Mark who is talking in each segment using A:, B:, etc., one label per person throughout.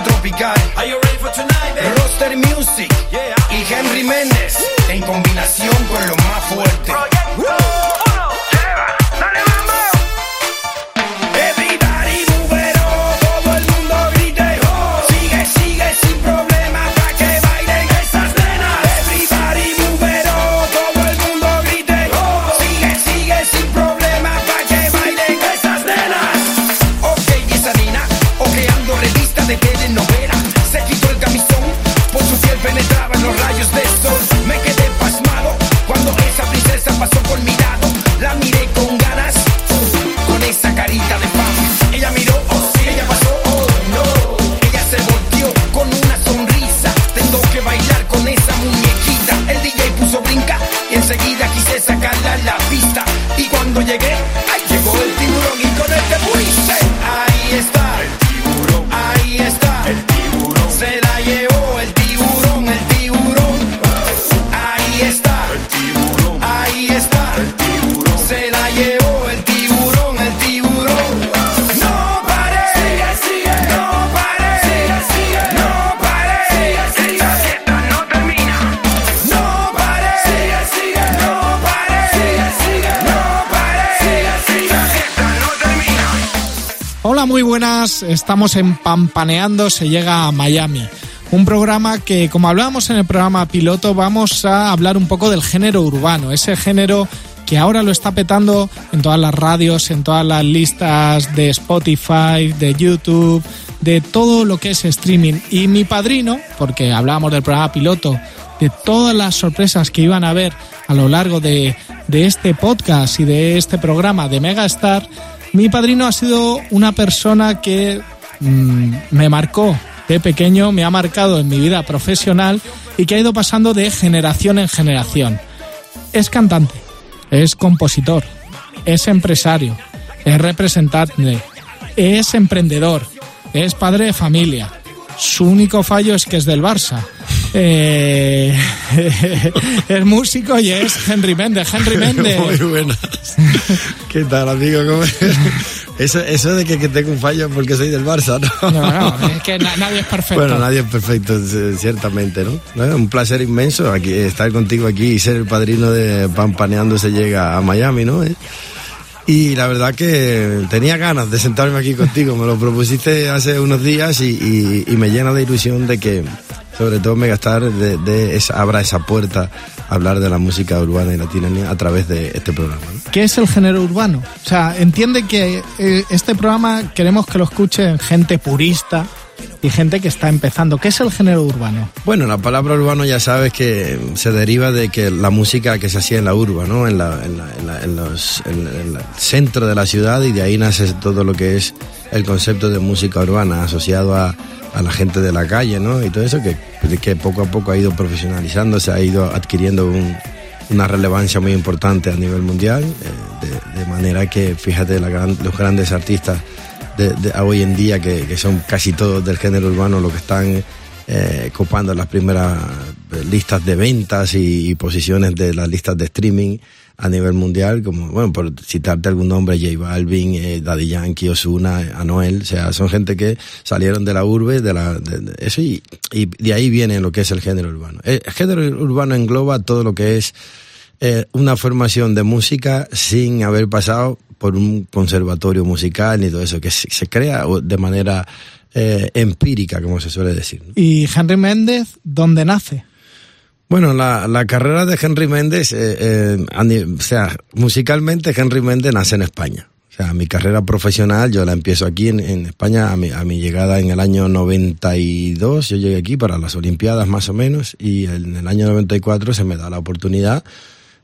A: tropical.
B: Are you ready for tonight, baby?
A: Roster Music
B: Yeah.
A: y Henry Méndez en combinación con lo más fuerte.
C: Muy buenas. Estamos en Pampaneando, se llega a Miami. Un programa que, como hablábamos en el programa piloto, vamos a hablar un poco del género urbano, ese género que ahora lo está petando en todas las radios, en todas las listas de Spotify, de YouTube, de todo lo que es streaming. Y mi padrino, porque hablábamos del programa piloto, de todas las sorpresas que iban a haber a lo largo de, este podcast y de este programa de Megastar, mi padrino ha sido una persona que mm, me marcó de pequeño, me ha marcado en mi vida profesional y que ha ido pasando de generación en generación. Es cantante, es compositor, es empresario, es representante, es emprendedor, es padre de familia. Su único fallo es que es del Barça. Eh, es músico y es Henry Méndez. Henry Méndez.
D: Muy buenas. ¿Qué tal, amigo? ¿Cómo es? Eso, eso de que, que tengo un fallo porque soy del Barça, ¿no?
C: No, no, es que na- nadie es perfecto.
D: Bueno, nadie es perfecto, ciertamente, ¿no? Un placer inmenso aquí, estar contigo aquí y ser el padrino de Pampaneando se llega a Miami, ¿no? ¿Eh? Y la verdad que tenía ganas de sentarme aquí contigo, me lo propusiste hace unos días y, y- y me llena de ilusión de que, sobre todo Megastar, de, de esa, abra esa puerta a hablar de la música urbana y latina a través de este programa. ¿no?
C: ¿Qué es el género urbano? O sea, entiende que eh, este programa queremos que lo escuchen gente purista y gente que está empezando. ¿Qué es el género urbano?
D: Bueno, la palabra urbano ya sabes que se deriva de que la música que se hacía en la urba, ¿no? En, la, en, la- en la- en los, el centro de la ciudad y de ahí nace todo lo que es el concepto de música urbana asociado a, a la gente de la calle, ¿no? Y todo eso que, que poco a poco ha ido profesionalizándose, ha ido adquiriendo un- una relevancia muy importante a nivel mundial, eh, de, manera que, fíjate, la gran- los grandes artistas de, de- hoy en día, que, que son casi todos del género urbano, lo que están eh, copando las primeras eh, listas de ventas y, posiciones de las listas de streaming a nivel mundial, como, bueno, por citarte algún nombre, J Balvin, eh, Daddy Yankee, Osuna, Anuel, o sea, son gente que salieron de la urbe, de la, de, de eso, y, y de ahí viene lo que es el género urbano. El género urbano engloba todo lo que es eh, una formación de música sin haber pasado por un conservatorio musical ni todo eso, que se, se crea de manera eh, empírica, como se suele decir. ¿no?
C: ¿Y Henry Méndez dónde nace?
D: Bueno, la, la carrera de Henry Méndez, eh, eh, o sea, musicalmente Henry Méndez nace en España. O sea, mi carrera profesional yo la empiezo aquí en, en España a mi, a mi llegada en el año 92. Yo llegué aquí para las Olimpiadas más o menos y en el año 94 se me da la oportunidad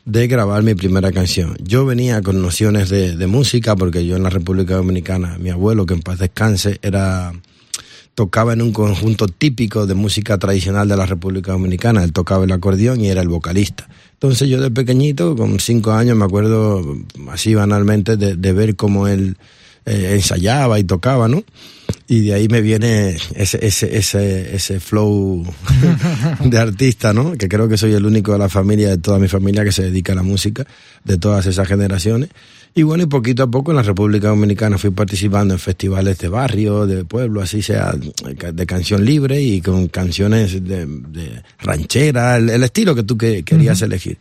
D: de grabar mi primera canción. Yo venía con nociones de, de música porque yo en la República Dominicana, mi abuelo, que en paz descanse, era tocaba en un conjunto típico de música tradicional de la República Dominicana. Él tocaba el acordeón y era el vocalista. Entonces yo de pequeñito, con cinco años, me acuerdo así banalmente de, ver cómo él eh, ensayaba y tocaba, ¿no? Y de ahí me viene ese, ese, ese, ese flow de artista, ¿no? Que creo que soy el único de la familia, de toda mi familia, que se dedica a la música, de todas esas generaciones. Y bueno, y poquito a poco en la República Dominicana fui participando en festivales de barrio, de pueblo, así sea, de canción libre y con canciones de, de ranchera, el, el, estilo que tú que, querías elegir.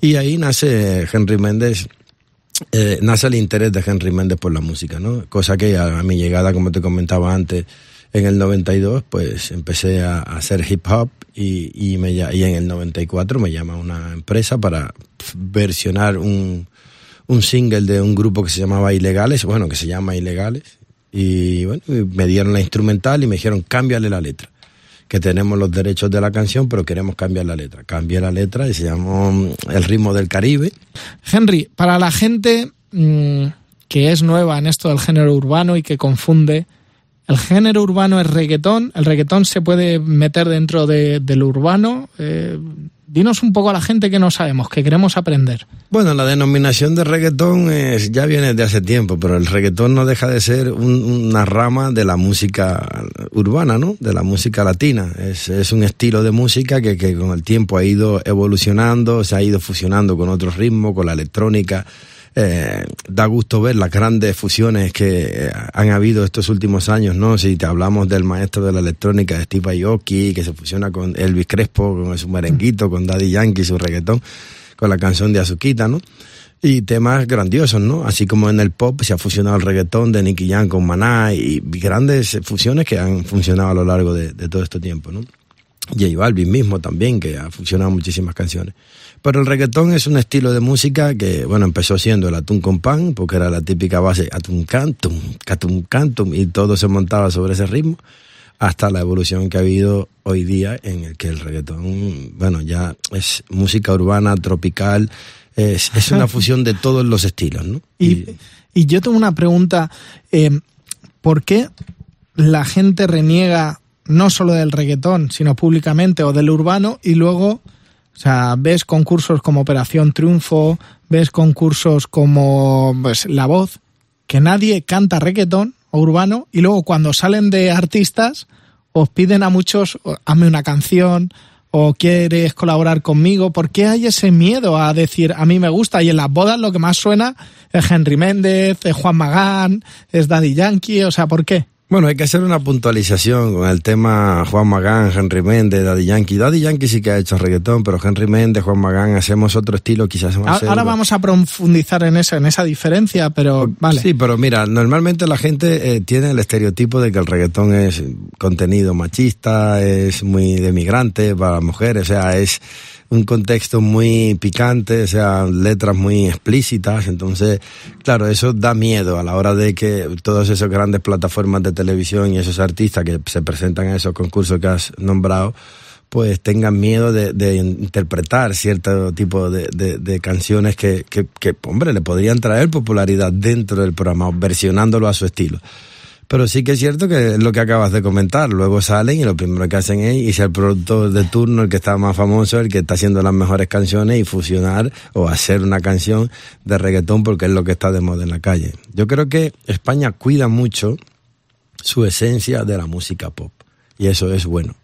D: Y ahí nace Henry Méndez eh, nace el interés de Henry Méndez por la música, ¿no? Cosa que a, a, mi llegada, como te comentaba antes, en el 92, pues empecé a, a hacer hip hop y, y, me, y en el 94 me llama una empresa para versionar un, un single de un grupo que se llamaba Ilegales, bueno, que se llama Ilegales, y bueno, me dieron la instrumental y me dijeron, cámbiale la letra que tenemos los derechos de la canción, pero queremos cambiar la letra. Cambié la letra y se llamó mm, El ritmo del Caribe.
C: Henry, para la gente mmm, que es nueva en esto del género urbano y que confunde, ¿el género urbano es reggaetón? ¿El reggaetón se puede meter dentro de, del urbano? Eh, dinos un poco a la gente que no sabemos, que queremos aprender.
D: Bueno, la denominación de reggaetón es, ya viene de hace tiempo, pero el reggaetón no deja de ser un, una rama de la música urbana, ¿no? De la música latina. Es, es un estilo de música que, que, con el tiempo ha ido evolucionando, se ha ido fusionando con otros ritmos, con la electrónica. Eh, da gusto ver las grandes fusiones que han habido estos últimos años, ¿no? Si te hablamos del maestro de la electrónica, Steve Aoki, que se fusiona con Elvis Crespo, con su merenguito, con Daddy Yankee, su reggaetón, con la canción de Azuquita, ¿no? Y temas grandiosos, ¿no? Así como en el pop se ha fusionado el reggaetón de Nicky Jam con Maná y grandes fusiones que han funcionado a lo largo de, de todo este tiempo, ¿no? J Balvin mismo también, que ha funcionado muchísimas canciones. Pero el reggaetón es un estilo de música que, bueno, empezó siendo el atún con pan, porque era la típica base atún cantum, catum cantum, y todo se montaba sobre ese ritmo, hasta la evolución que ha habido hoy día en el que el reggaetón, bueno, ya es música urbana, tropical, es, es una fusión de todos los estilos, ¿no?
C: Y, y yo tengo una pregunta, eh, ¿por qué la gente reniega no solo del reggaetón, sino públicamente o del urbano y luego o sea, ves concursos como Operación Triunfo, ves concursos como pues, La Voz, que nadie canta reggaetón o urbano, y luego cuando salen de artistas, os piden a muchos, hazme una canción, o quieres colaborar conmigo. ¿Por qué hay ese miedo a decir, a mí me gusta? Y en las bodas lo que más suena es Henry Méndez, es Juan Magán, es Daddy Yankee, o sea, ¿por qué?
D: Bueno, hay que hacer una puntualización con el tema Juan Magán, Henry Méndez, Daddy Yankee. Daddy Yankee sí que ha hecho reggaetón, pero Henry Méndez, Juan Magán, hacemos otro estilo, quizás más.
C: Ahora vamos a profundizar en eso, en esa diferencia, pero vale.
D: Sí, pero mira, normalmente la gente eh, tiene el estereotipo de que el reggaetón es contenido machista, es muy de migrante para mujeres, o sea, es un contexto muy picante, o sea, letras muy explícitas, entonces, claro, eso da miedo a la hora de que todas esas grandes plataformas de televisión y esos artistas que se presentan a esos concursos que has nombrado, pues tengan miedo de, de interpretar cierto tipo de, de, de canciones que, que, que, hombre, le podrían traer popularidad dentro del programa, versionándolo a su estilo. Pero sí que es cierto que es lo que acabas de comentar. Luego salen y lo primero que hacen es irse al productor de turno, el que está más famoso, el que está haciendo las mejores canciones y fusionar o hacer una canción de reggaetón porque es lo que está de moda en la calle. Yo creo que España cuida mucho su esencia de la música pop. Y eso es bueno.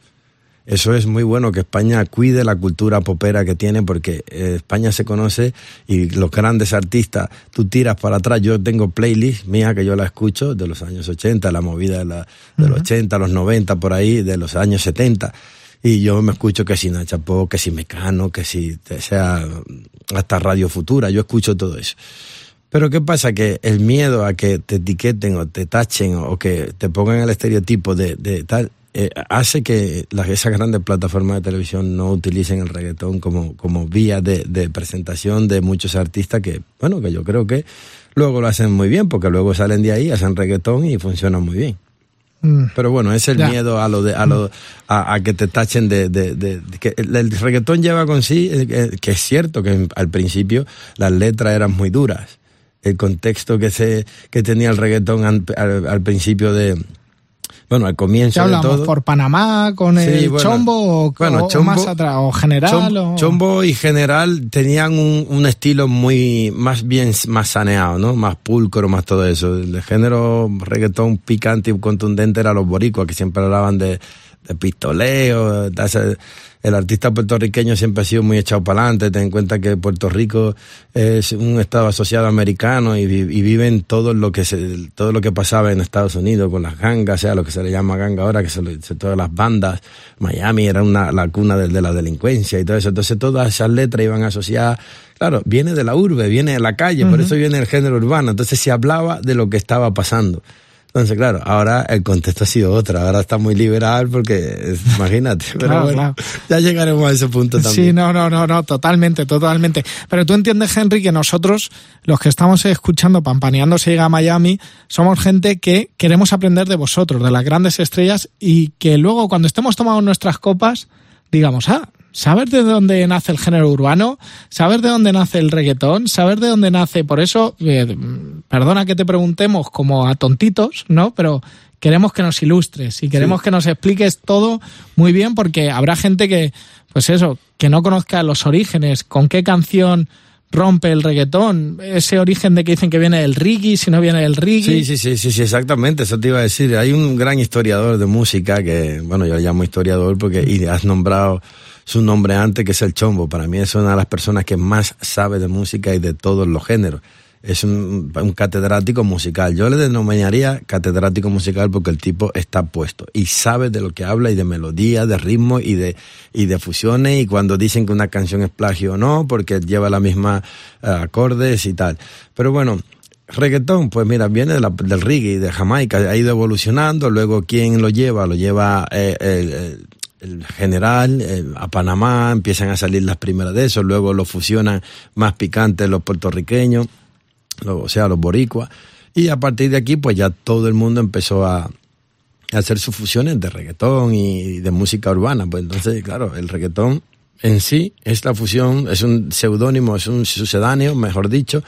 D: Eso es muy bueno que España cuide la cultura popera que tiene porque eh, España se conoce y los grandes artistas, tú tiras para atrás, yo tengo playlist mía que yo la escucho de los años 80, la movida de, la, de los uh -huh. 80, los 90 por ahí, de los años 70 y yo me escucho que si Nacha Pop, que si Mecano, que si sea hasta Radio Futura, yo escucho todo eso. Pero ¿qué pasa? Que el miedo a que te etiqueten o te tachen o que te pongan el estereotipo de, de tal, eh, hace que las, esas grandes plataformas de televisión no utilicen el reggaetón como, como vía de, de, presentación de muchos artistas que, bueno, que yo creo que luego lo hacen muy bien, porque luego salen de ahí, hacen reggaetón y funciona muy bien. Mm. Pero bueno, es el ya. miedo a lo de, a lo, a, a que te tachen de, de, que el, reggaetón lleva con sí, eh, que es cierto que al principio las letras eran muy duras. El contexto que se, que tenía el reggaetón al, al, al principio de, Bueno, al
C: ¿Qué
D: comienzo de
C: hablamos?
D: todo.
C: ¿Por Panamá con
D: Sí,
C: el
D: bueno.
C: chombo o,
D: Bueno,
C: o
D: Chombo-
C: más atrás? ¿O general?
D: Chom-
C: o-
D: Chombo y General tenían un, un estilo muy más bien más saneado, ¿no? Más pulcro, más todo eso. El género reggaetón picante y contundente era los boricuas que siempre hablaban de, de pistoleo, el artista puertorriqueño siempre ha sido muy echado para adelante, ten en cuenta que Puerto Rico es un estado asociado americano y, y viven todo lo que se, todo lo que pasaba en Estados Unidos con las gangas, sea lo que se le llama ganga ahora, que son todas las bandas. Miami era una, la cuna de, de la delincuencia y todo eso. Entonces todas esas letras iban asociadas, claro, viene de la urbe, viene de la calle, por eso viene el género urbano. Entonces se hablaba de lo que estaba pasando. Entonces, claro, ahora el contexto ha sido otro, ahora está muy liberal porque, imagínate, pero
C: Claro,
D: bueno,
C: claro.
D: ya llegaremos a ese punto también.
C: Sí, no, no, no, no, totalmente, totalmente. Pero tú entiendes, Henry, que nosotros, los que estamos escuchando Pampaneando se llega a Miami, somos gente que queremos aprender de vosotros, de las grandes estrellas, y que luego cuando estemos tomando nuestras copas, digamos, ah, saber de dónde nace el género urbano, saber de dónde nace el reggaetón, saber de dónde nace, por eso, eh, perdona que te preguntemos como a tontitos, ¿no? Pero queremos que nos ilustres y queremos que nos expliques todo muy bien porque habrá gente que, pues eso, que no conozca los orígenes, con qué canción rompe el reggaetón, ese origen de que dicen que viene del reggae, si no viene del reggae.
D: Sí, sí, sí, sí, sí, exactamente, eso te iba a decir. Hay un gran historiador de música que, bueno, yo le llamo historiador porque y has nombrado su nombre antes, que es el Chombo. Para mí es una de las personas que más sabe de música y de todos los géneros. Es un, un catedrático musical. Yo le denominaría catedrático musical porque el tipo está puesto y sabe de lo que habla y de melodía, de ritmo y de, y de fusiones y cuando dicen que una canción es plagio o no, porque lleva la misma eh, acordes y tal. Pero bueno, Reggaetón, pues mira, viene de la- del reggae, de Jamaica, ha ido evolucionando, luego ¿quién lo lleva? Lo lleva eh, el, general eh, a Panamá, empiezan a salir las primeras de eso, luego lo fusionan más picantes los puertorriqueños, o sea, los boricuas, y a partir de aquí pues ya todo el mundo empezó a, a hacer sus fusiones de reggaetón y de música urbana, pues entonces, claro, el reggaetón en sí es la fusión, es un seudónimo, es un sucedáneo, mejor dicho,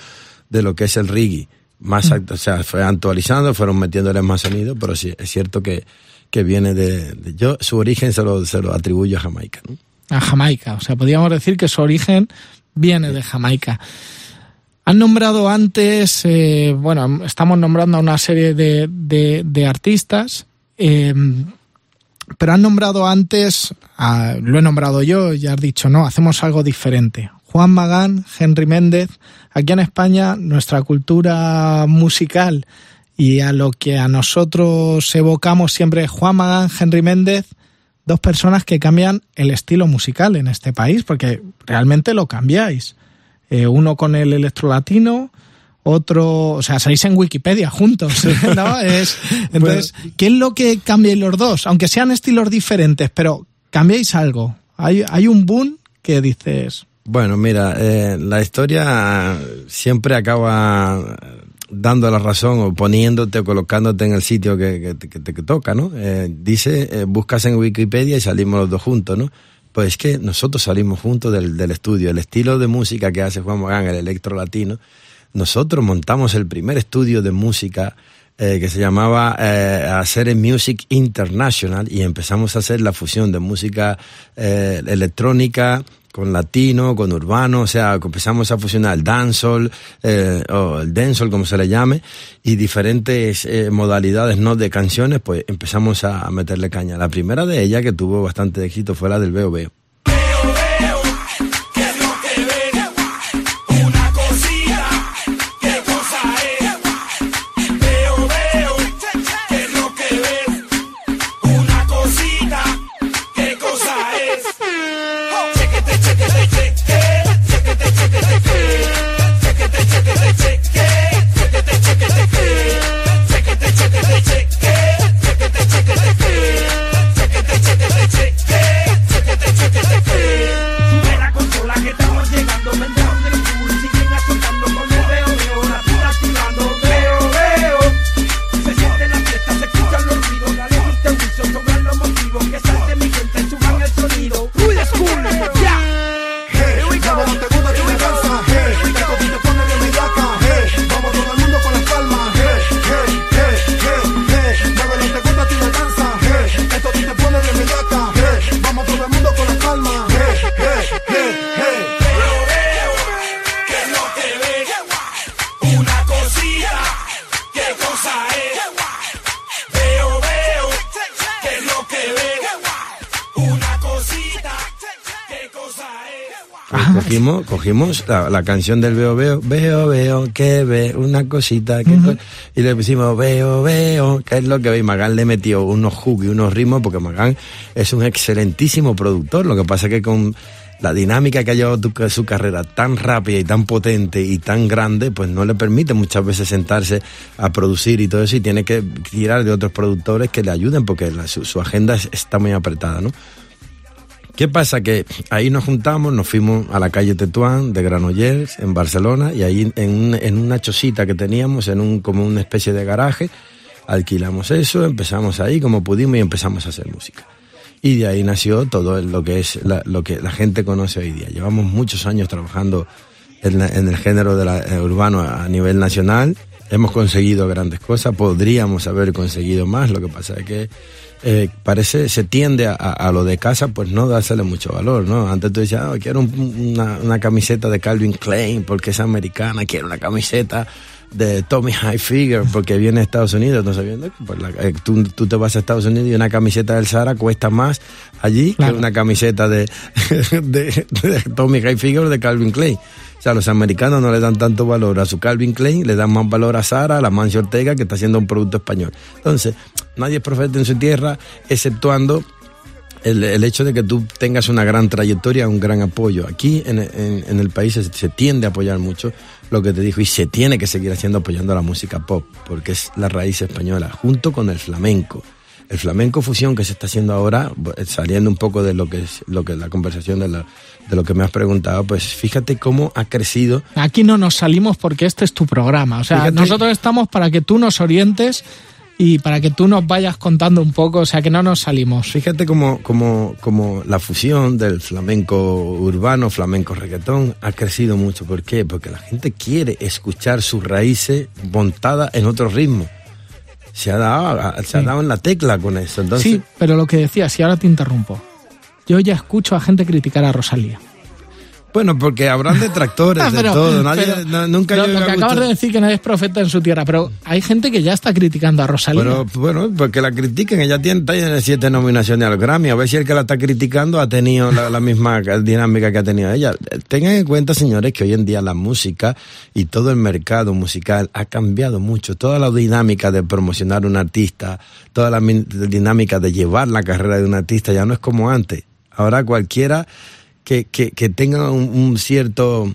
D: de lo que es el reggae. Más, act- o sea, fue actualizando, fueron metiéndole más sonido, pero sí, es cierto que, que viene de, de- yo, su origen se lo, se lo atribuyo a Jamaica, ¿no?
C: a Jamaica. O sea, podríamos decir que su origen viene de Jamaica. Han nombrado antes, eh, bueno, estamos nombrando a una serie de, de- artistas, eh, pero han nombrado antes, a- lo he nombrado yo, ya has dicho, no, hacemos algo diferente. Juan Magán, Henry Méndez, aquí en España nuestra cultura musical y a lo que a nosotros evocamos siempre Juan Magán, Henry Méndez, dos personas que cambian el estilo musical en este país, porque realmente lo cambiáis. Eh, uno con el electrolatino, otro, o sea, salís en Wikipedia juntos, ¿no? Es, entonces, ¿qué es lo que cambiáis los dos? Aunque sean estilos diferentes, pero cambiáis algo. Hay, hay un boom que dices,
D: Bueno, mira, eh, la historia siempre acaba dando la razón o poniéndote o colocándote en el sitio que, que te- que te que toca, ¿no? Eh, dice, eh, buscas en Wikipedia y salimos los dos juntos, ¿no? Pues es que nosotros salimos juntos del, del estudio. El estilo de música que hace Juan Magán, el electro latino, nosotros montamos el primer estudio de música eh, que se llamaba eh, Hacer Music International y empezamos a hacer la fusión de música eh, electrónica con latino, con urbano, o sea, empezamos a fusionar el dancehall, eh, o el dancehall como se le llame, y diferentes eh, modalidades no de canciones, pues empezamos a, meterle caña. La primera de ellas que tuvo bastante éxito fue la del Veo. Cogimos, la, la canción del veo, veo, veo, veo, que ve, una cosita, que y le pusimos veo, veo, que es lo que ve. Y Magán le metió unos hooks y unos ritmos, porque Magán es un excelentísimo productor. Lo que pasa es que con la dinámica que ha llevado su carrera tan rápida y tan potente y tan grande, pues no le permite muchas veces sentarse a producir y todo eso y tiene que tirar de otros productores que le ayuden porque la- su, su agenda es- está muy apretada, ¿no? ¿Qué pasa? Que ahí nos juntamos, nos fuimos a la calle Tetuán de Granollers, en Barcelona, y ahí en, un- en una chocita que teníamos, en un, como una especie de garaje, alquilamos eso, empezamos ahí como pudimos y empezamos a hacer música. Y de ahí nació todo lo que es la, lo que la gente conoce hoy día. Llevamos muchos años trabajando en, el género de eh, urbano a nivel nacional. Hemos conseguido grandes cosas, podríamos haber conseguido más. Lo que pasa es que eh, parece, se tiende a, a- lo de casa, pues no dársele mucho valor, ¿no? Antes tú decías, "Ah, quiero un- una, una camiseta de Calvin Klein porque es americana, quiero una camiseta de Tommy Hilfiger porque viene de Estados Unidos, no sabiendo que pues, la- eh, tú, tú te vas a Estados Unidos y una camiseta del Zara cuesta más allí
C: Claro.
D: que una camiseta de, de, de Tommy Hilfiger o de Calvin Klein. O sea, los americanos no le dan tanto valor a su Calvin Klein, le dan más valor a Zara, a la Mancio Ortega, que está haciendo un producto español. Entonces, nadie es profeta en su tierra, exceptuando el, el hecho de que tú tengas una gran trayectoria, un gran apoyo. Aquí en, en- en el país se, se tiende a apoyar mucho lo que te dijo y se tiene que seguir haciendo apoyando la música pop, porque es la raíz española, junto con el flamenco. El flamenco fusión que se está haciendo ahora, eh, saliendo un poco de lo que es lo que la conversación de, la- de lo que me has preguntado, pues fíjate cómo ha crecido
C: Aquí no nos salimos porque este es tu programa. O sea,
D: Fíjate-
C: nosotros estamos para que tú nos orientes y para que tú nos vayas contando un poco, o sea, que no nos salimos.
D: Fíjate como, como, como la fusión del flamenco urbano, flamenco reggaetón, ha crecido mucho. ¿Por qué? Porque la gente quiere escuchar sus raíces montadas en otro ritmo. Se ha dado, se ha dado en la tecla con eso. Entonces,
C: Sí, pero lo que decías, y ahora te interrumpo. Yo ya escucho a gente criticar a Rosalía.
D: Bueno, porque habrán detractores
C: Ah,
D: de
C: pero-
D: todo. Nadie,
C: pero
D: no- nunca yo
C: lo que acabas de decir que nadie es profeta en su tierra, pero hay gente que ya está criticando a Rosalía.
D: Pero bueno, porque la critiquen, ella tiene, tiene siete nominaciones al Grammy, a ver si el que la está criticando ha tenido la, la misma dinámica que ha tenido ella. Tengan en cuenta, señores, que hoy en día la música y todo el mercado musical ha cambiado mucho. Toda la dinámica de promocionar un artista, toda la dinámica de llevar la carrera de un artista ya no es como antes. Ahora cualquiera que, que, que tenga un, un cierto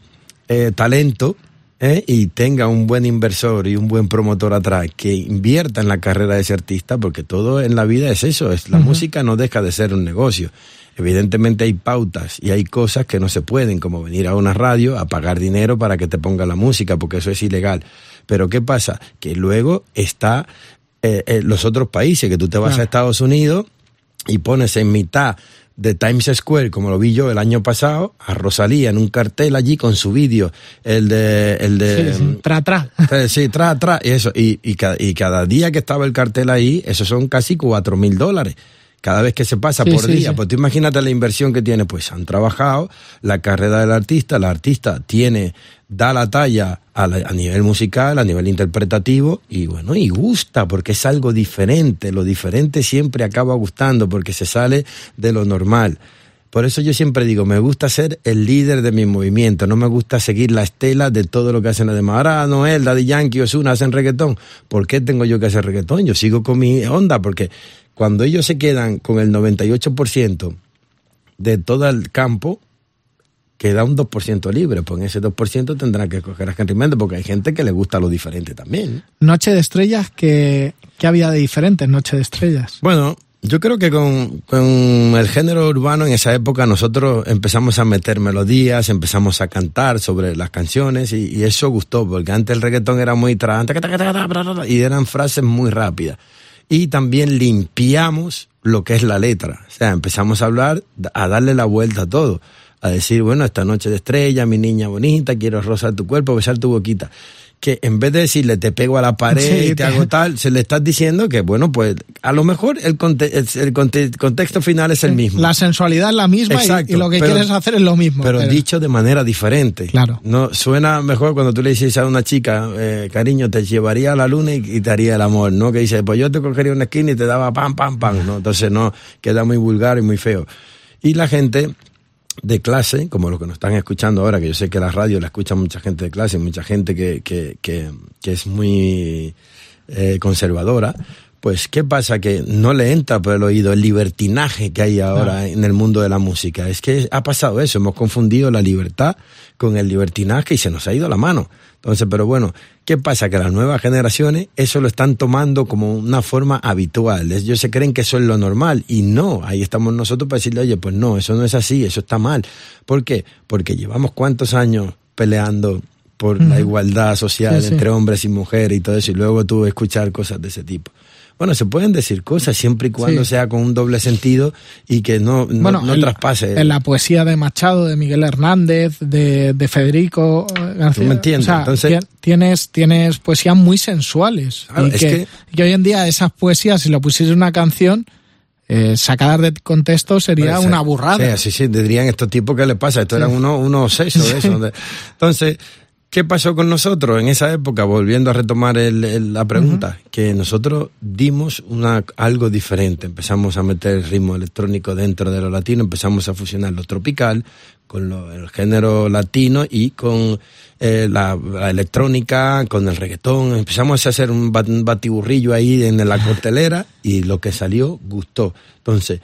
D: eh, talento, ¿eh? y tenga un buen inversor y un buen promotor atrás que invierta en la carrera de ese artista, porque todo en la vida es eso, es la música no deja de ser un negocio. Evidentemente hay pautas y hay cosas que no se pueden, como venir a una radio a pagar dinero para que te ponga la música, porque eso es ilegal. Pero ¿qué pasa? Que luego está eh, eh, los otros países, que tú te vas
C: Claro.
D: a Estados Unidos y pones en mitad de Times Square, como lo vi yo el año pasado, a Rosalía en un cartel allí con su vídeo, el de, el de,
C: Sí, sí, tra, tra.
D: eh, Sí, tra, tra, y eso. Y, y, cada, y cada día que estaba el cartel ahí, eso son casi cuatro mil dólares. Cada vez que se pasa
C: Sí,
D: por
C: sí,
D: día,
C: sí.
D: pues tú imagínate la inversión que tiene. Pues han trabajado, la carrera del artista, el artista tiene, da la talla a, la- a nivel musical, a nivel interpretativo, y bueno, y gusta, porque es algo diferente. Lo diferente siempre acaba gustando, porque se sale de lo normal. Por eso yo siempre digo, me gusta ser el líder de mi movimiento, no me gusta seguir la estela de todo lo que hacen los demás. Ahora Noel, Daddy Yankee, Ozuna hacen reggaetón. ¿Por qué tengo yo que hacer reggaetón? Yo sigo con mi onda, porque cuando ellos se quedan con el 98% de todo el campo, queda un 2% libre. Pues en ese 2% tendrán que coger a Henry Méndez, porque hay gente que le gusta lo diferente también.
C: Noche de estrellas, ¿qué, qué había de diferente en Noche de estrellas?
D: Bueno, yo creo que con, con el género urbano en esa época nosotros empezamos a meter melodías, empezamos a cantar sobre las canciones y, eso gustó, porque antes el reggaetón era muy tra y eran frases muy rápidas. Y también limpiamos lo que es la letra, o sea, empezamos a hablar, a darle la vuelta a todo, a decir, bueno, esta noche de estrella, mi niña bonita, quiero rozar tu cuerpo, besar tu boquita. Que en vez de decirle te pego a la pared
C: Sí,
D: y te hago tal, se le estás diciendo que, bueno, pues a lo mejor el, conte- el, el conte- contexto final es el mismo.
C: La sensualidad es la misma y-
D: Exacto,
C: y, lo que
D: pero-
C: quieres hacer es lo mismo.
D: pero dicho de manera diferente.
C: Claro.
D: No suena mejor cuando tú le dices a una chica, eh, cariño, te llevaría a la luna y, y te haría el amor, ¿no? Que dice, pues yo te cogería una esquina y te daba pam, pam, pam, ¿no? Entonces no, queda muy vulgar y muy feo. Y la gente de clase, como lo que nos están escuchando ahora, que yo sé que la radio la escucha mucha gente de clase, mucha gente que, que, que, que es muy eh, conservadora, pues ¿qué pasa? Que no le entra por el oído el libertinaje que hay ahora en el mundo de la música. Es que ha pasado eso, hemos confundido la libertad con el libertinaje y se nos ha ido la mano. Entonces, pero bueno, ¿qué pasa? Que las nuevas generaciones eso lo están tomando como una forma habitual. Ellos se creen que eso es lo normal y no, ahí estamos nosotros para decirle, oye, pues no, eso no es así, eso está mal. ¿Por qué? Porque llevamos cuántos años peleando por la igualdad social
C: Sí, sí.
D: entre hombres y mujeres y todo eso, y luego tú escuchar cosas de ese tipo. Bueno, se pueden decir cosas siempre y cuando
C: Sí.
D: sea con un doble sentido y que no, no,
C: bueno,
D: no
C: en,
D: traspase.
C: en la poesía de Machado, de Miguel Hernández, de, de Federico eh, García.
D: Tú me entiendes,
C: O sea,
D: entonces-
C: ti- tienes, tienes poesías muy sensuales.
D: Claro,
C: y
D: es
C: que,
D: que-
C: y que hoy en día esas poesías, si lo pusieras en una canción, eh, sacadas de contexto sería
D: Puede ser.
C: una burrada.
D: Sí, sí, sí, dirían estos tipos qué les pasa, esto eran unos, unos sesos de eso. Entonces, ¿qué pasó con nosotros en esa época? Volviendo a retomar el- el- la pregunta, que nosotros dimos una, algo diferente, empezamos a meter el ritmo electrónico dentro de lo latino, empezamos a fusionar lo tropical con lo- el género latino y con eh, la, la electrónica, con el reggaetón, empezamos a hacer un, bat- un batiburrillo ahí en la costelera y lo que salió gustó. Entonces,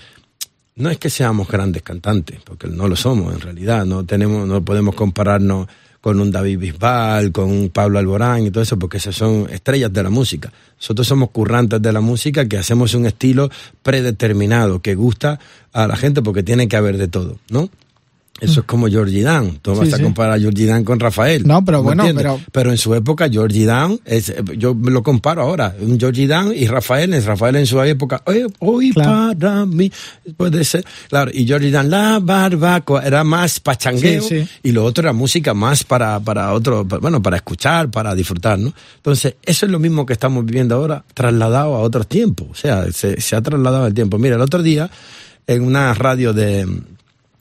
D: no es que seamos grandes cantantes, porque no lo somos en realidad, no tenemos, no podemos compararnos con un David Bisbal, con un Pablo Alborán y todo eso, porque esas son estrellas de la música. Nosotros somos currantes de la música que hacemos un estilo predeterminado que gusta a la gente porque tiene que haber de todo, ¿no? Eso es como Georgie Dan. Tú no vas
C: Sí,
D: a
C: sí.
D: comparar a Georgie Dan con Rafael.
C: No, pero
D: ¿me
C: bueno,
D: entiendes?
C: pero-
D: en su época Georgie Dan, es, yo me lo comparo ahora, un Georgie Dan y Rafael, es Rafael en su época, "Oye, hoy
C: Claro.
D: para mí, puede ser, claro, y Georgie Dan, la barbacoa, era más pachangueo,
C: Sí, sí.
D: y lo otro era música más para, para otro, bueno, para escuchar, para disfrutar, ¿no? Entonces, eso es lo mismo que estamos viviendo ahora, trasladado a otros tiempos, o sea, se, se ha trasladado el tiempo. Mira, el otro día, en una radio de,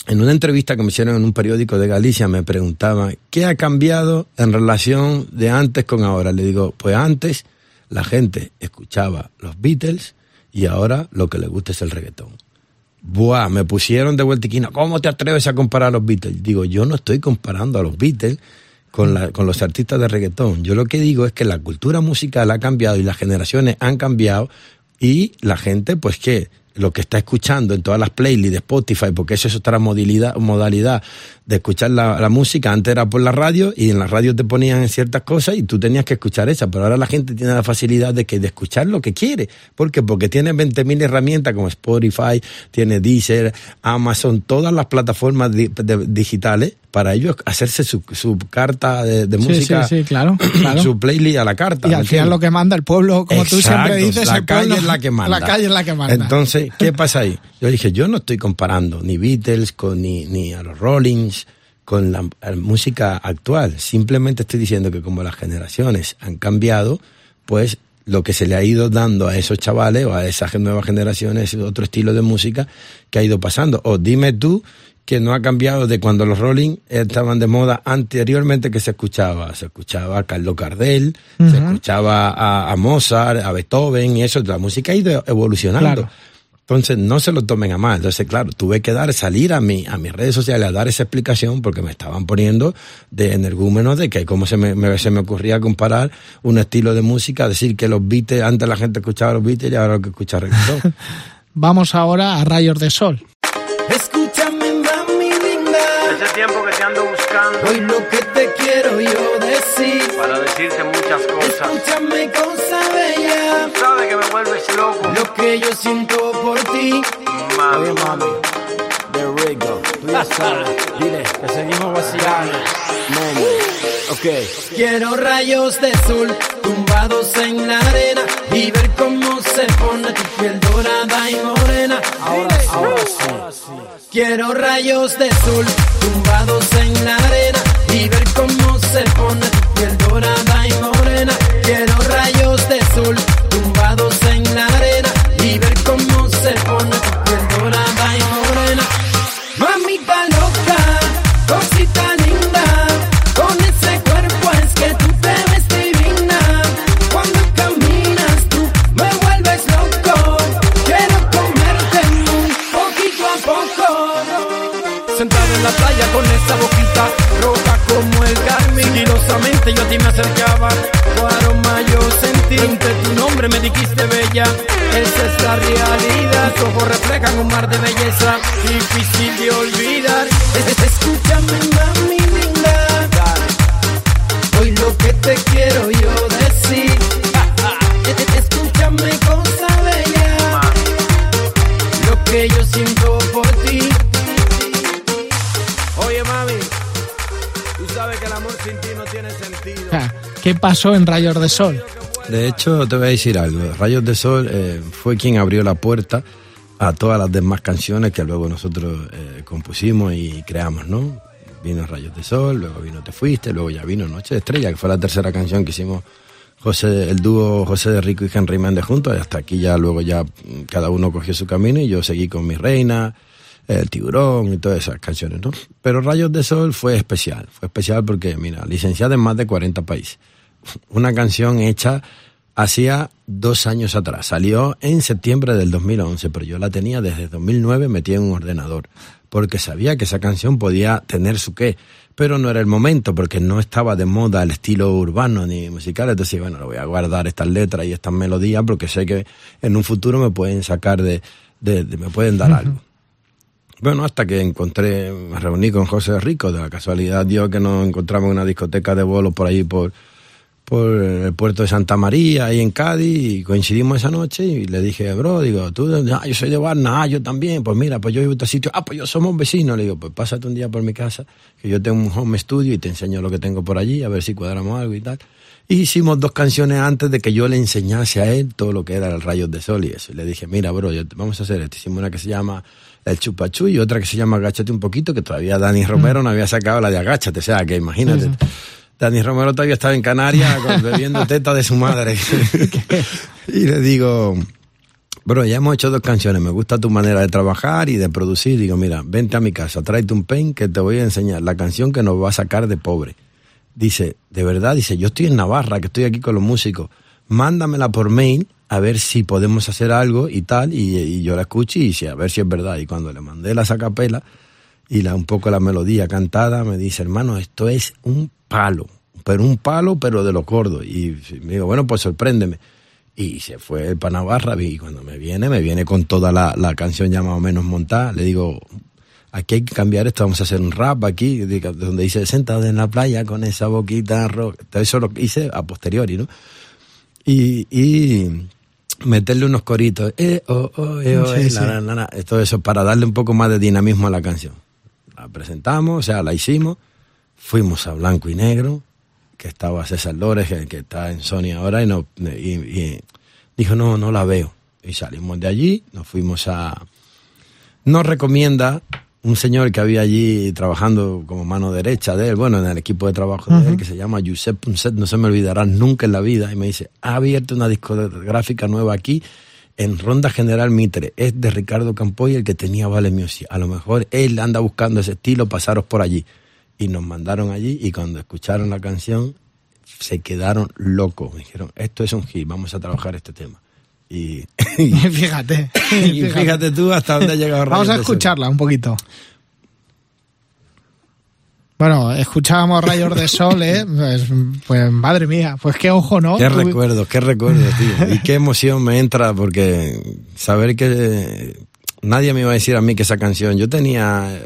D: en una entrevista que me hicieron en un periódico de Galicia me preguntaban, ¿qué ha cambiado en relación de antes con ahora? Le digo, pues antes la gente escuchaba los Beatles y ahora lo que le gusta es el reggaetón. Buah, me pusieron de vueltiquina, ¿cómo te atreves a comparar a los Beatles? Digo, yo no estoy comparando a los Beatles con, con los artistas de reggaetón. Yo lo que digo es que la cultura musical ha cambiado y las generaciones han cambiado y la gente, pues que lo que está escuchando en todas las playlists de Spotify, porque eso es otra modalidad, modalidad de escuchar la, la música, antes era por la radio y en la radio te ponían ciertas cosas y tú tenías que escuchar esa, pero ahora la gente tiene la facilidad de que de escuchar lo que quiere. ¿Por qué? Porque tiene 20.000 herramientas como Spotify, tiene Deezer, Amazon, todas las plataformas di- de- digitales para ellos hacerse su, su carta de, de
C: Sí,
D: música,
C: sí, sí, claro, claro.
D: su playlist a la carta.
C: Y
D: ¿me
C: al final lo que manda el pueblo, como tú siempre dices,
D: la
C: el
D: calle
C: pueblo-
D: es la que manda.
C: La calle es la que manda.
D: Entonces, ¿qué pasa ahí? Yo dije, yo no estoy comparando ni Beatles con ni, ni a los Rollings con la, la música actual. Simplemente estoy diciendo que como las generaciones han cambiado, pues lo que se le ha ido dando a esos chavales o a esas nuevas generaciones es otro estilo de música que ha ido pasando. O dime tú que no ha cambiado de cuando los Rolling estaban de moda anteriormente que se escuchaba. Se escuchaba a Carlos Gardel, se escuchaba a, a Mozart, a Beethoven y eso. La música ha ido evolucionando.
C: Claro.
D: Entonces, no se lo tomen a mal. Entonces, claro, tuve que dar, salir a mi, a mis redes sociales a dar esa explicación porque me estaban poniendo de energúmenos de que cómo se me, me- se me ocurría comparar un estilo de música, decir que los Beatles, antes la gente escuchaba los Beatles y ahora lo que escucha reggaetón.
C: Vamos ahora a Rayos de Sol.
A: Escúchame, mami linda.
B: Ese tiempo que te ando buscando
A: Hoy lo que te quiero yo decir.
B: para decirte muchas cosas.
A: Escúchame, cosa
B: vuelves loco,
A: Lo que yo siento por ti.
B: mami.
E: mami, de Rico, tú ya sabes, dile que seguimos vacilando, mami, ok.
A: Quiero rayos de sol tumbados en la arena y ver cómo se pone tu piel dorada y morena.
E: Ahora, ahora sí,
A: Quiero rayos de sol tumbados en la arena y ver cómo se pone tu piel dorada y morena. Quiero rayos de sol tumbados en la arena y ver cómo se pone tu piel dorada y morena. Mamita loca, cosita linda, con ese cuerpo es que tú te ves divina. Cuando caminas tú me vuelves loco, quiero comerte muy poquito a poco. Sentado en la
E: playa con esa boquita roja como el carmín, sigilosamente yo a ti me acercaba, tu aroma yo sentía de bella. Esa es la realidad. Tus ojos reflejan un mar de belleza. Difícil de olvidar. Escúchame, mami linda. Hoy lo que te quiero yo decir. Escúchame, cosa bella. Lo que yo siento por ti. Oye, mami. Tú sabes que el amor sin ti no tiene sentido.
C: O sea, ¿Qué pasó en Rayos de Sol?
D: De hecho, te voy a decir algo. Rayos de Sol eh, fue quien abrió la puerta a todas las demás canciones que luego nosotros eh, compusimos y creamos, ¿no? Vino Rayos de Sol, luego vino Te Fuiste, luego ya vino Noche de Estrella, que fue la tercera canción que hicimos José, el dúo José de Rico y Henry Méndez juntos, y hasta aquí ya luego ya mm, cada uno cogió su camino y yo seguí con Mi Reina, El Tiburón y todas esas canciones, ¿no? Pero Rayos de Sol fue especial, fue especial porque, mira, licenciada en más de 40 países. Una canción hecha hacía dos años atrás. Salió en septiembre del 2011, pero yo la tenía desde 2009 metida en un ordenador, porque sabía que esa canción podía tener su qué, pero no era el momento, porque no estaba de moda el estilo urbano ni musical. Entonces, bueno, lo voy a guardar estas letras y estas melodías, porque sé que en un futuro me pueden sacar de, de- de- me pueden dar algo. Bueno, hasta que encontré, me reuní con José Rico, de la casualidad dio que nos encontramos en una discoteca de bolo por ahí por, por el puerto de Santa María, ahí en Cádiz, y coincidimos esa noche y le dije, bro, digo, tú, ah, yo soy de Barna, ah, yo también, pues mira, pues yo vivo en este sitio, ah, pues yo somos vecinos, le digo, pues pásate un día por mi casa, que yo tengo un home studio y te enseño lo que tengo por allí, a ver si cuadramos algo y tal. Y hicimos dos canciones antes de que yo le enseñase a él todo lo que era el Rayos de Sol y eso. Y le dije, mira, bro, yo te- vamos a hacer esto. Hicimos una que se llama El Chupachú y otra que se llama Agáchate un poquito, que todavía Dani Romero no había sacado la de Agáchate. O sea, que imagínate. Dani Romero todavía estaba en Canarias bebiendo teta de su madre. y le digo, bro, ya hemos hecho dos canciones, me gusta tu manera de trabajar y de producir. Digo, mira, vente a mi casa, tráete un pen que te voy a enseñar la canción que nos va a sacar de pobre. Dice, de verdad, dice, yo estoy en Navarra, que estoy aquí con los músicos, mándamela por mail a ver si podemos hacer algo y tal, y, y yo la escucho y a ver si es verdad. Y cuando le mandé la sacapela y la, un poco la melodía cantada, me dice, hermano, esto es un palo, pero un palo, pero de lo gordo. Y me digo, bueno, pues sorpréndeme. Y se fue el para Navarra y cuando me viene, me viene con toda la, la canción ya más o menos montada. Le digo, aquí hay que cambiar esto, vamos a hacer un rap aquí, donde dice sentado en la playa con esa boquita. Todo Eso lo hice a posteriori, ¿no? Y, y meterle unos coritos, eh, oh, oh, eh, oh, eh,
C: sí.
D: la, la, la, la, todo eso para darle un poco más de dinamismo a la canción. Presentamos, o sea, la hicimos, fuimos a blanco y negro, que estaba César Lores, que, que está en Sony ahora, y, no, y, y dijo, no, no la veo. Y salimos de allí, nos fuimos a, nos recomienda un señor que había allí trabajando como mano derecha de él, bueno, en el equipo de trabajo de él, que se llama Josep Punset, no se me olvidará nunca en la vida, y me dice, ha abierto una discográfica nueva aquí en Ronda General Mitre, es de Ricardo Campoy el que tenía Vale Music, a lo mejor él anda buscando ese estilo, pasaros por allí. Y nos mandaron allí y cuando escucharon la canción se quedaron locos, me dijeron, esto es un hit, vamos a trabajar este tema. Y, y
C: fíjate.
D: y fíjate tú hasta dónde ha llegado
C: Vamos a escucharla un poquito. Bueno, escuchábamos Rayos de Sol, ¿eh? Pues, pues, madre mía, pues qué ojo, ¿no?
D: Qué recuerdos, qué recuerdos, tío. Y qué emoción me entra porque saber que nadie me iba a decir a mí que esa canción, yo tenía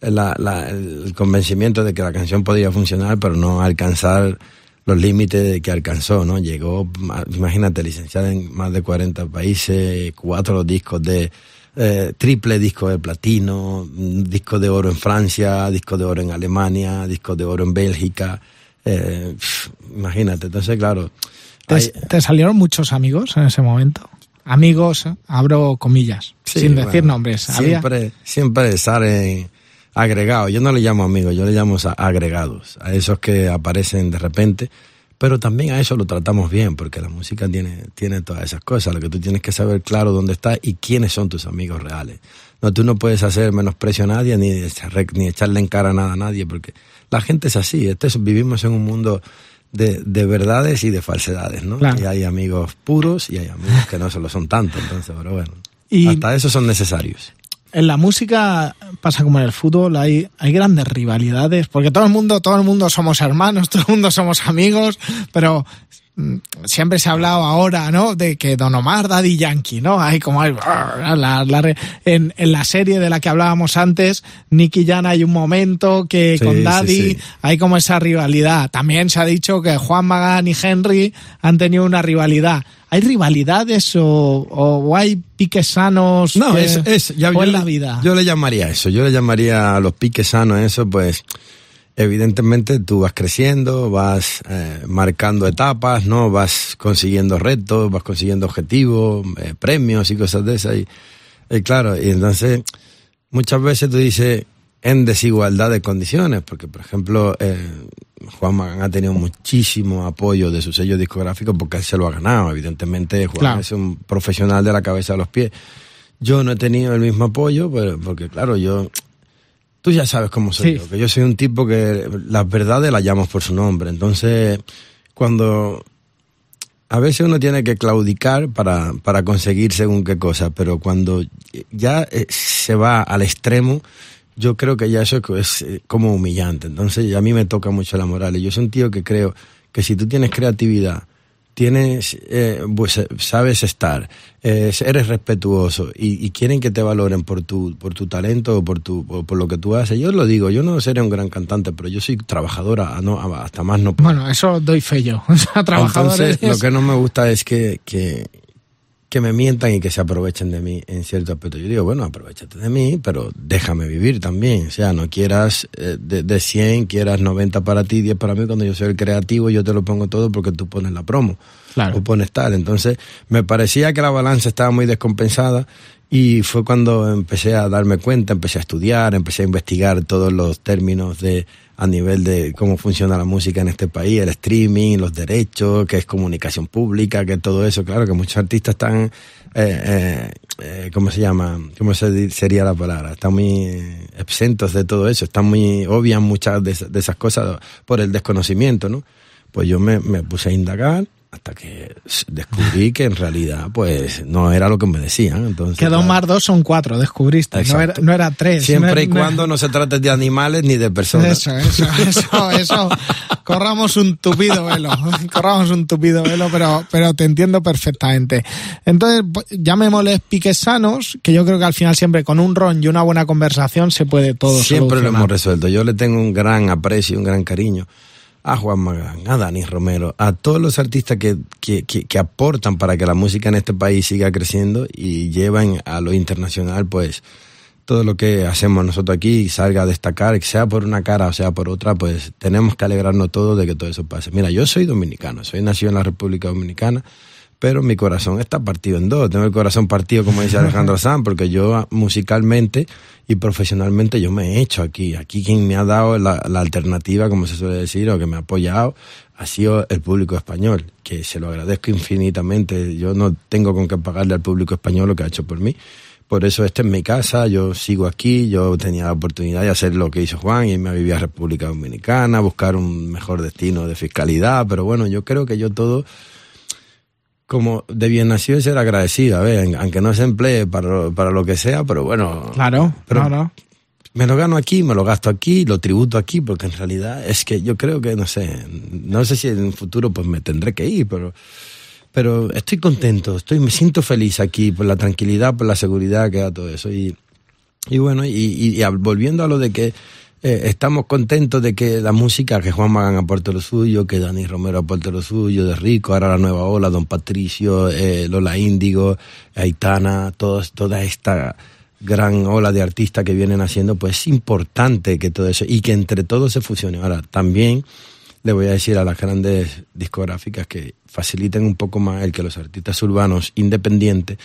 D: la- la- el convencimiento de que la canción podía funcionar, pero no alcanzar los límites que alcanzó, ¿no? Llegó, ma- imagínate, licenciada en más de 40 países, cuatro discos de, eh, triple disco de platino, disco de oro en Francia, disco de oro en Alemania, disco de oro en Bélgica, eh, imagínate, entonces claro,
C: ¿Te,
D: hay-
C: te salieron muchos amigos en ese momento? Amigos, abro comillas,
D: Sí,
C: sin
D: bueno,
C: decir nombres. ¿Había?
D: Siempre, siempre salen agregados. Yo no le llamo amigos, yo le llamo a- agregados. A esos que aparecen de repente. Pero también a eso lo tratamos bien, porque la música tiene, tiene todas esas cosas. Lo que tú tienes que saber claro dónde estás y quiénes son tus amigos reales. No, tú no puedes hacer menosprecio a nadie ni, ni echarle en cara nada a nadie, porque la gente es así. Este es- vivimos en un mundo de, de verdades y de falsedades, ¿no?
C: Claro.
D: Y hay amigos puros y hay amigos que no se lo son tanto. Entonces, pero bueno.
C: Y-
D: Hasta eso son necesarios.
C: En la música pasa como en el fútbol, hay, hay grandes rivalidades, porque todo el mundo, todo el mundo somos hermanos, todo el mundo somos amigos, pero mm, siempre se ha hablado ahora, ¿no? De que Don Omar, Daddy Yankee, ¿no? Hay como hay, la- la en, en la serie de la que hablábamos antes, Nicky Jan hay un momento que
D: Sí,
C: con
D: sí,
C: Daddy
D: sí.
C: hay como esa rivalidad. También se ha dicho que Juan Magán y Henry han tenido una rivalidad. ¿Hay rivalidades o, o hay piques sanos
D: No,
C: que-
D: es, es ya-
C: o
D: yo,
C: en la vida?
D: Yo le llamaría eso, yo le llamaría a los piques sanos eso, pues evidentemente tú vas creciendo, vas eh, marcando etapas, ¿no? Vas consiguiendo retos, vas consiguiendo objetivos, eh, premios y cosas de esas. Y, y claro, y entonces muchas veces tú dices en desigualdad de condiciones, porque por ejemplo eh, Juan Magán ha tenido muchísimo apoyo de su sello discográfico porque él se lo ha ganado. Evidentemente Juan
C: Claro.
D: es un profesional de la cabeza a los pies. Yo no he tenido el mismo apoyo, pero- porque claro, yo Tú ya sabes cómo soy
C: Sí.
D: yo, que yo soy un tipo que las verdades las llamo por su nombre. Entonces, cuando a veces uno tiene que claudicar para, para conseguir según qué cosa, pero cuando ya eh, se va al extremo, yo creo que ya eso es eh, como humillante. Entonces, a mí me toca mucho la moral. Y yo soy un tío que creo que si tú tienes creatividad, tienes, eh, pues eh, sabes estar, eh, eres respetuoso y, y quieren que te valoren por tu, por tu talento o por tu, por, por lo que tú haces. Yo lo digo, yo no seré un gran cantante, pero yo soy trabajadora, a no, a- hasta más no puedo.
C: Bueno, eso doy fe yo. O sea, trabajadores.
D: Entonces, lo que no me gusta es que, que, que me mientan y que se aprovechen de mí en cierto aspecto. Yo digo, bueno, aprovechate de mí, pero déjame vivir también. O sea, no quieras eh, de, de 100, quieras 90 para ti, 10 para mí. Cuando yo soy el creativo, yo te lo pongo todo porque tú pones la promo.
C: Claro.
D: O pones tal. Entonces, me parecía que la balanza estaba muy descompensada y fue cuando empecé a darme cuenta, empecé a estudiar, empecé a investigar todos los términos de a nivel de cómo funciona la música en este país, el streaming, los derechos, qué es comunicación pública, que todo eso, claro que muchos artistas están, eh, eh, eh, ¿cómo se llama? ¿Cómo se sería la palabra? Están muy exentos de todo eso, están muy, obvian muchas de, esas- cosas por el desconocimiento, ¿no? Pues yo me puse a indagar hasta que descubrí que en realidad pues no era lo que me decían. Entonces,
C: Que dos
D: claro,
C: más dos son cuatro, descubriste. No era, no era tres.
D: Siempre
C: No-
D: y cuando no se trate de animales ni de personas.
C: Eso, eso, eso, eso. Corramos un tupido velo, corramos un tupido velo, pero, pero te entiendo perfectamente. Entonces, pues, llamémosles piques sanos, que yo creo que al final siempre con un ron y una buena conversación se puede todo
D: Siempre lo hemos resuelto. Yo le tengo un gran aprecio, un gran cariño a Juan Magán, a Dani Romero, a todos los artistas que, que, que, que aportan para que la música en este país siga creciendo y llevan a lo internacional, pues, todo lo que hacemos nosotros aquí salga a destacar, sea por una cara o sea por otra, pues tenemos que alegrarnos todos de que todo eso pase. Mira, yo soy dominicano, soy nacido en la República Dominicana, pero mi corazón está partido en dos. Tengo el corazón partido, como dice Alejandro Sanz, porque yo ah, musicalmente y profesionalmente yo me he hecho aquí. Aquí quien me ha dado la, la alternativa, como se suele decir, o que me ha apoyado, ha sido el público español, que se lo agradezco infinitamente. Yo no tengo con qué pagarle al público español lo que ha hecho por mí. Por eso esta es mi casa, yo sigo aquí, yo tenía la oportunidad de hacer lo que hizo Juan, irme a vivir a República Dominicana, buscar un mejor destino de fiscalidad, pero bueno, yo creo que yo todo como de bien nacido ser agradecido, a ver, aunque no se emplee para, para lo que sea, pero bueno,
C: Claro,
D: Pero-
C: no.
D: me lo gano aquí, me lo gasto aquí, lo tributo aquí, porque en realidad es que yo creo que, no sé, no sé si en un futuro pues me tendré que ir, pero, pero estoy contento, estoy, me siento feliz aquí por la tranquilidad, por la seguridad que da todo eso. Y, y bueno, y, y- y al- volviendo a lo de que eh, estamos contentos de que la música, que Juan Magán aporte lo suyo, que Dani Romero aporte lo suyo, de Rico, ahora la nueva ola, Don Patricio, eh, Lola Índigo, Aitana, todos, toda esta gran ola de artistas que vienen haciendo, pues es importante que todo eso y que entre todos se fusione. Ahora, también le voy a decir a las grandes discográficas que faciliten un poco más el que los artistas urbanos independientes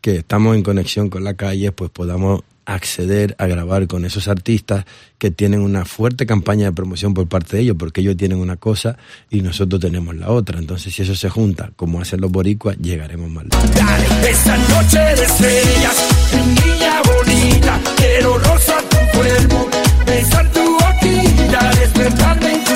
D: que estamos en conexión con la calle, pues podamos acceder a grabar con esos artistas que tienen una fuerte campaña de promoción por parte de ellos, porque ellos tienen una cosa y nosotros tenemos la otra. Entonces, si eso se junta, como hacen los boricuas, llegaremos más lejos.
A: Noche de estrellas, niña bonita, quiero besar tu boquita, despertarme en tu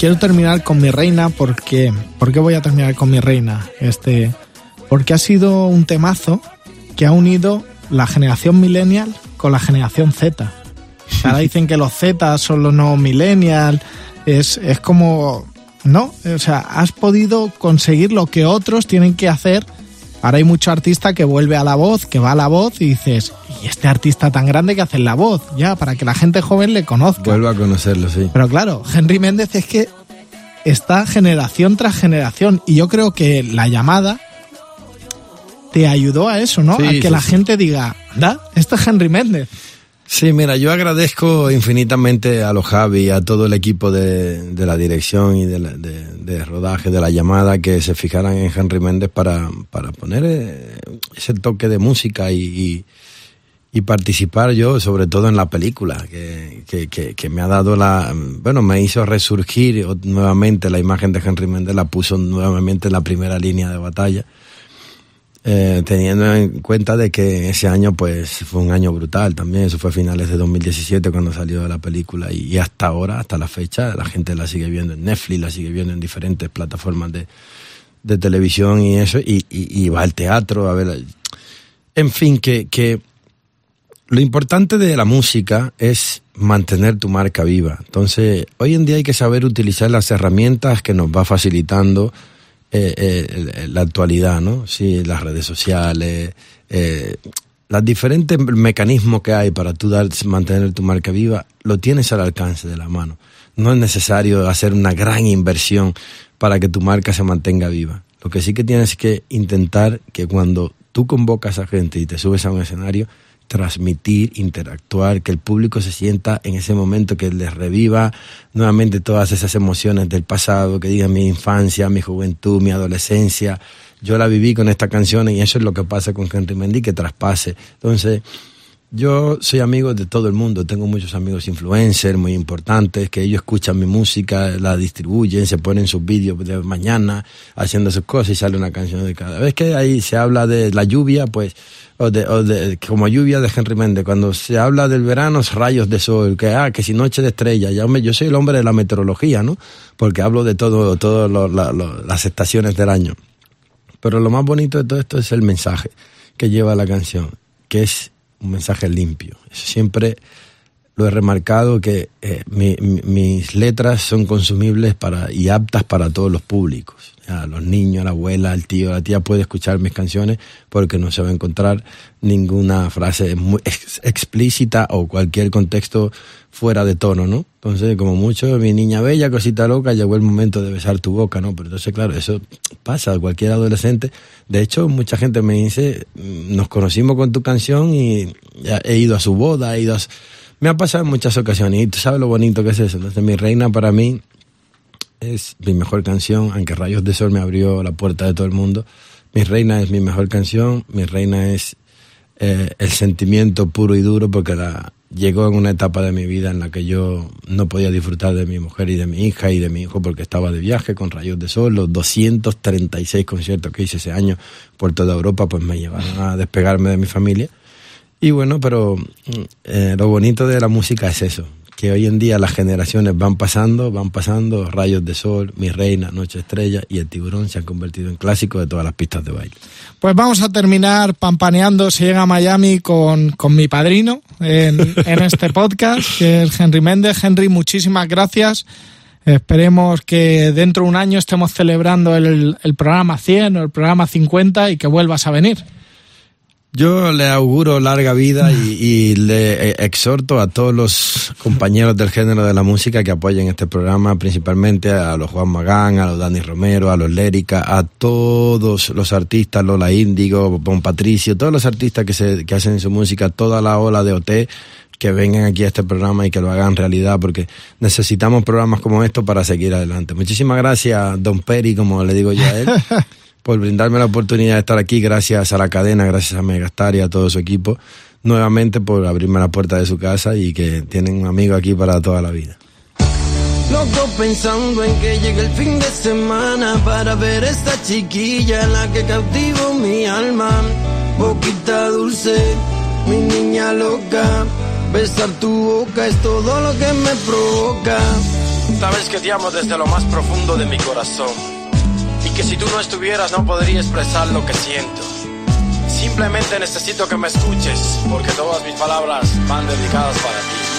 C: quiero terminar con mi reina porque ¿por qué voy a terminar con mi reina? Este porque ha sido un temazo que ha unido la generación millennial con la generación Z. Ahora dicen que los Z son los no millennial, es, es como no, o sea, has podido conseguir lo que otros tienen que hacer. Ahora hay mucho artista que vuelve a la voz, que va a la voz y dices, ¿y este artista tan grande que hace la voz? Ya, para que la gente joven le conozca.
D: Vuelvo a conocerlo, sí.
C: Pero claro, Henry Méndez es que está generación tras generación y yo creo que la llamada te ayudó a eso, ¿no?
D: Sí,
C: a que
D: sí,
C: la
D: sí.
C: gente diga, da, este es Henry Méndez.
D: Sí, mira, yo agradezco infinitamente a los Javi, a todo el equipo de, de la dirección y de, la- de, rodaje de la llamada que se fijaran en Henry Méndez para, para poner eh, ese toque de música y, y, y participar yo, sobre todo en la película, que, que, que, que me ha dado la, bueno, me hizo resurgir nuevamente la imagen de Henry Méndez, la puso nuevamente en la primera línea de batalla. Eh, teniendo en cuenta de que ese año pues fue un año brutal también, eso fue a finales de 2017 cuando salió la película y, hasta ahora, hasta la fecha, la gente la sigue viendo en Netflix, la sigue viendo en diferentes plataformas de, de televisión y eso, y, y, y va al teatro a ver. En fin, que, que lo importante de la música es mantener tu marca viva. Entonces, hoy en día hay que saber utilizar las herramientas que nos va facilitando eh, eh, la actualidad, ¿no? Sí, las redes sociales, eh, los diferentes mecanismos que hay para tú mantener tu marca viva, lo tienes al alcance de la mano. No es necesario hacer una gran inversión para que tu marca se mantenga viva. Lo que sí que tienes que intentar que cuando tú convocas a gente y te subes a un escenario, transmitir, interactuar, que el público se sienta en ese momento, que les reviva nuevamente todas esas emociones del pasado, que digan mi infancia, mi juventud, mi adolescencia. Yo la viví con esta canción y eso es lo que pasa con Henry Mendy, que traspase. Entonces, yo soy amigo de todo el mundo, tengo muchos amigos influencers muy importantes, que ellos escuchan mi música, la distribuyen, se ponen sus vídeos de mañana haciendo sus cosas y sale una canción de cada vez que ahí se habla de la lluvia, pues, o de, o de como lluvia de Henry Méndez, cuando se habla del verano, rayos de sol, que ah, que si noche de estrella, ya yo soy el hombre de la meteorología, ¿no? Porque hablo de todo, todas las estaciones del año. Pero lo más bonito de todo esto es el mensaje que lleva la canción, que es un mensaje limpio. Siempre lo he remarcado que eh, mi- mis letras son consumibles para y aptas para todos los públicos. Los niños, la abuela, el tío, la tía puede escuchar mis canciones porque no se va a encontrar ninguna frase muy ex- explícita o cualquier contexto fuera de tono, ¿no? Entonces, como mucho, mi niña bella, cosita loca, llegó el momento de besar tu boca, ¿no? Pero entonces, claro, eso pasa a cualquier adolescente. De hecho, mucha gente me dice, "Mm, nos conocimos con tu canción y he ido a su boda, he ido a... su-". Me ha pasado en muchas ocasiones y tú sabes lo bonito que es eso. Entonces, mi reina para mí es mi mejor canción, aunque Rayos de Sol me abrió la puerta de todo el mundo. Mi reina es mi mejor canción, mi reina es eh, el sentimiento puro y duro porque la, llegó en una etapa de mi vida en la que yo no podía disfrutar de mi mujer y de mi hija y de mi hijo porque estaba de viaje con Rayos de Sol. Los 236 conciertos que hice ese año por toda Europa pues me llevaron a despegarme de mi familia. Y bueno, pero eh, lo bonito de la música es eso, que hoy en día las generaciones van pasando, van pasando, Rayos de Sol, Mi Reina, Noche Estrella y El Tiburón se han convertido en clásicos de todas las pistas de baile.
C: Pues vamos a terminar pampaneando, se llega a Miami con, con mi padrino en, en este podcast, que es Henry Méndez. Henry, muchísimas gracias. Esperemos que dentro de un año estemos celebrando el, el programa 100 o el programa 50 y que vuelvas a venir.
D: Yo le auguro larga vida y, y le eh, exhorto a todos los compañeros del género de la música que apoyen este programa, principalmente a los Juan Magán, a los Dani Romero, a los Lérica, a todos los artistas, Lola Índigo, Bon Patricio, todos los artistas que, se, que hacen su música, toda la ola de OT, que vengan aquí a este programa y que lo hagan realidad, porque necesitamos programas como estos para seguir adelante. Muchísimas gracias, Don Peri, como le digo yo a él. por brindarme la oportunidad de estar aquí, gracias a la cadena, gracias a Megastar y a todo su equipo, nuevamente por abrirme la puerta de su casa y que tienen un amigo aquí para toda la vida.
E: Loco pensando en que llegue el fin de semana para ver esta chiquilla la que cautivo mi alma. Boquita dulce, mi niña loca, besar tu boca es todo lo que me provoca.
F: Sabes que te amo desde lo más profundo de mi corazón que si tú no estuvieras no podría expresar lo que siento. Simplemente necesito que me escuches porque todas mis palabras van dedicadas para ti.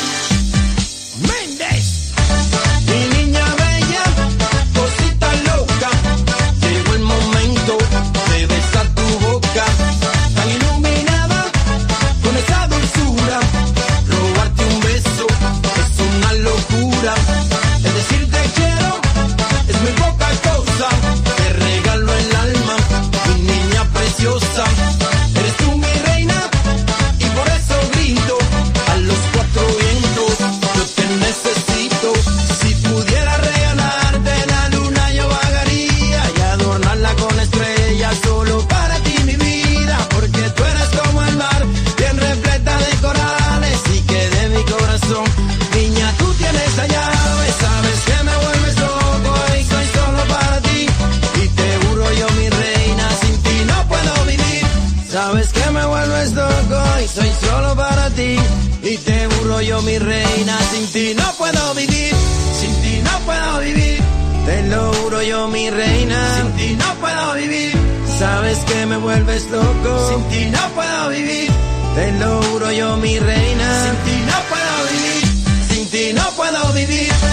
E: yo mi reina. Sin ti no puedo vivir, sin ti no puedo vivir.